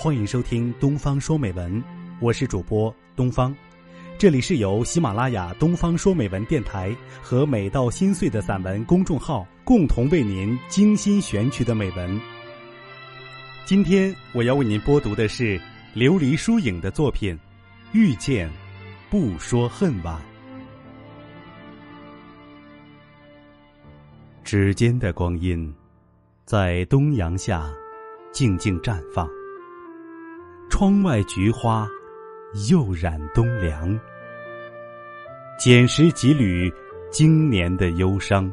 欢迎收听《东方说美文》，我是主播东方。这里是由喜马拉雅《东方说美文》电台和美到心碎的散文公众号共同为您精心选取的美文。今天我要为您播读的是琉璃疏影的作品《遇见》，不说恨晚。指尖的光阴，在东阳下静静绽放。窗外菊花。又染冬凉，捡拾几缕经年的忧伤，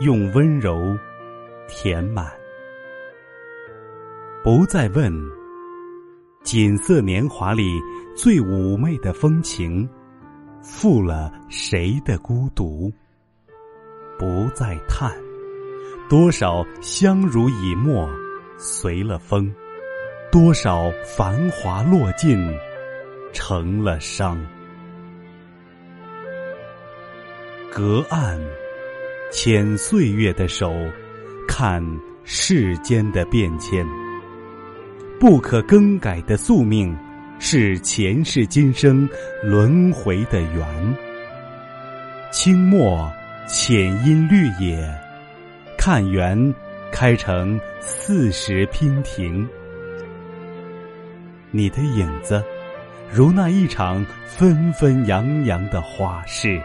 用温柔填满。不再问锦瑟年华里最妩媚的风情，负了谁的孤独？不再叹多少相濡以沫，随了风。多少繁华落尽，成了伤。隔岸牵岁月的手，看世间的变迁。不可更改的宿命，是前世今生轮回的缘。清末浅阴绿野，看园开成四时娉婷。你的影子，如那一场纷纷扬扬的花事，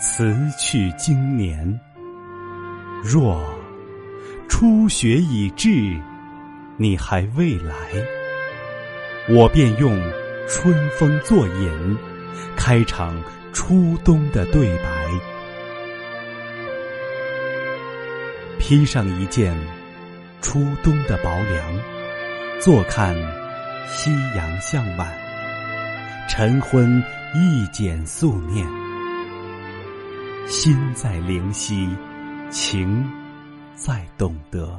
辞去经年。若初雪已至，你还未来，我便用春风作引，开场初冬的对白。披上一件初冬的薄凉，坐看。夕阳向晚，晨昏一剪素念，心在灵犀，情在懂得。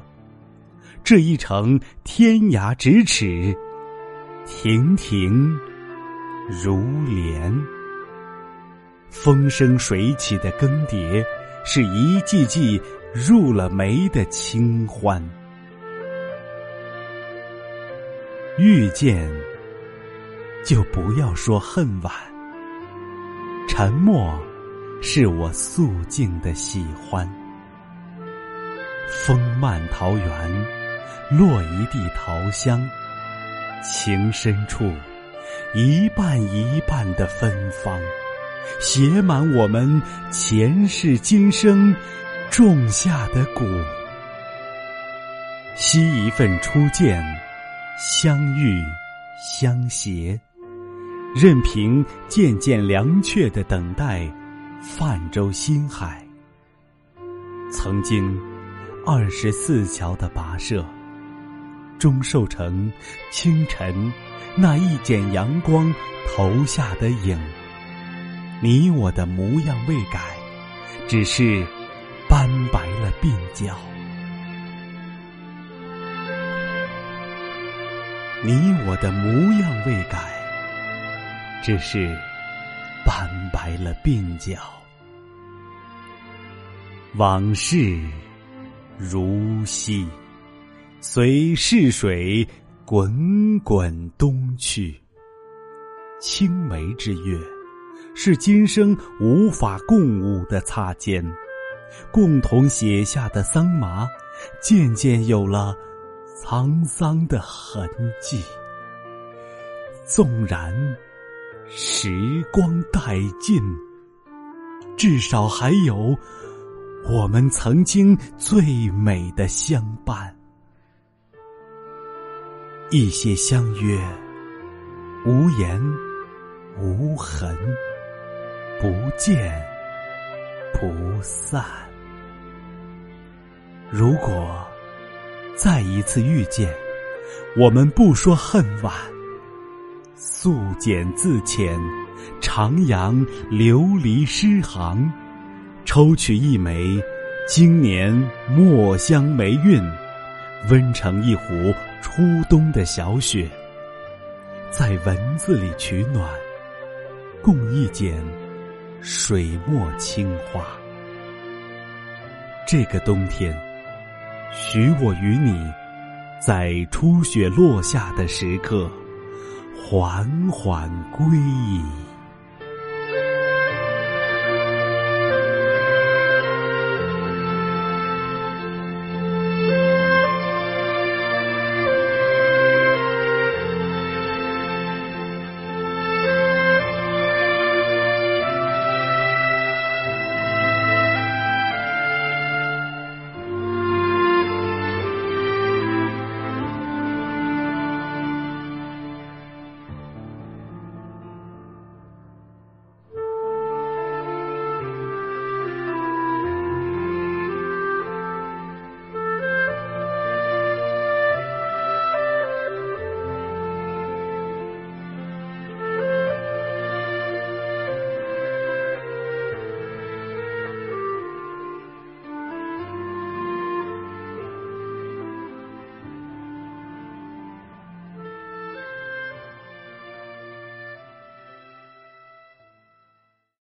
这一程天涯咫尺，亭亭如莲。风生水起的更迭，是一季季入了眉的清欢。遇见，就不要说恨晚。沉默，是我素净的喜欢。风漫桃源，落一地桃香。情深处，一瓣一瓣的芬芳，写满我们前世今生种下的果。惜一份初见。相遇，相携，任凭渐渐凉却的等待，泛舟心海。曾经，二十四桥的跋涉，终瘦成清晨那一剪阳光投下的影。你我的模样未改，只是斑白了鬓角。你我的模样未改，只是斑白了鬓角。往事如昔，随逝水滚滚东去。青梅之约，是今生无法共舞的擦肩，共同写下的桑麻，渐渐有了。沧桑的痕迹，纵然时光殆尽，至少还有我们曾经最美的相伴。一些相约，无言无痕，不见不散。如果。再一次遇见，我们不说恨晚，素简自浅，徜徉琉璃诗行，抽取一枚今年墨香霉韵，温成一壶初冬的小雪，在文字里取暖，共一剪水墨青花。这个冬天。许我与你，在初雪落下的时刻，缓缓归矣。